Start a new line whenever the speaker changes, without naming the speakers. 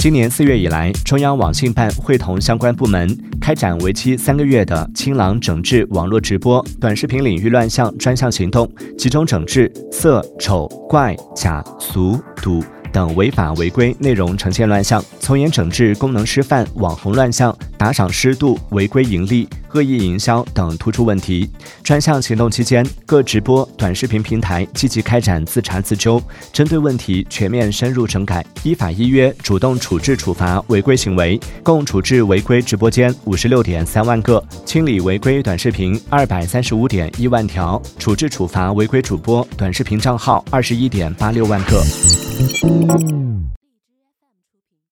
今年四月以来，中央网信办会同相关部门开展为期三个月的“清朗整治网络直播、短视频领域乱象”专项行动，集中整治色、丑、怪、假、俗、赌。等违法违规内容呈现乱象，从严整治功能失范、网红乱象、打赏失度、违规盈利、恶意营销等突出问题。专项行动期间，各直播短视频平台积极开展自查自纠，针对问题全面深入整改，依法依约主动处置处罚违规行为，共处置违规直播间五十六点三万个，清理违规短视频二百三十五点一万条，处置处罚违规主播短视频账号二十一点八六万个。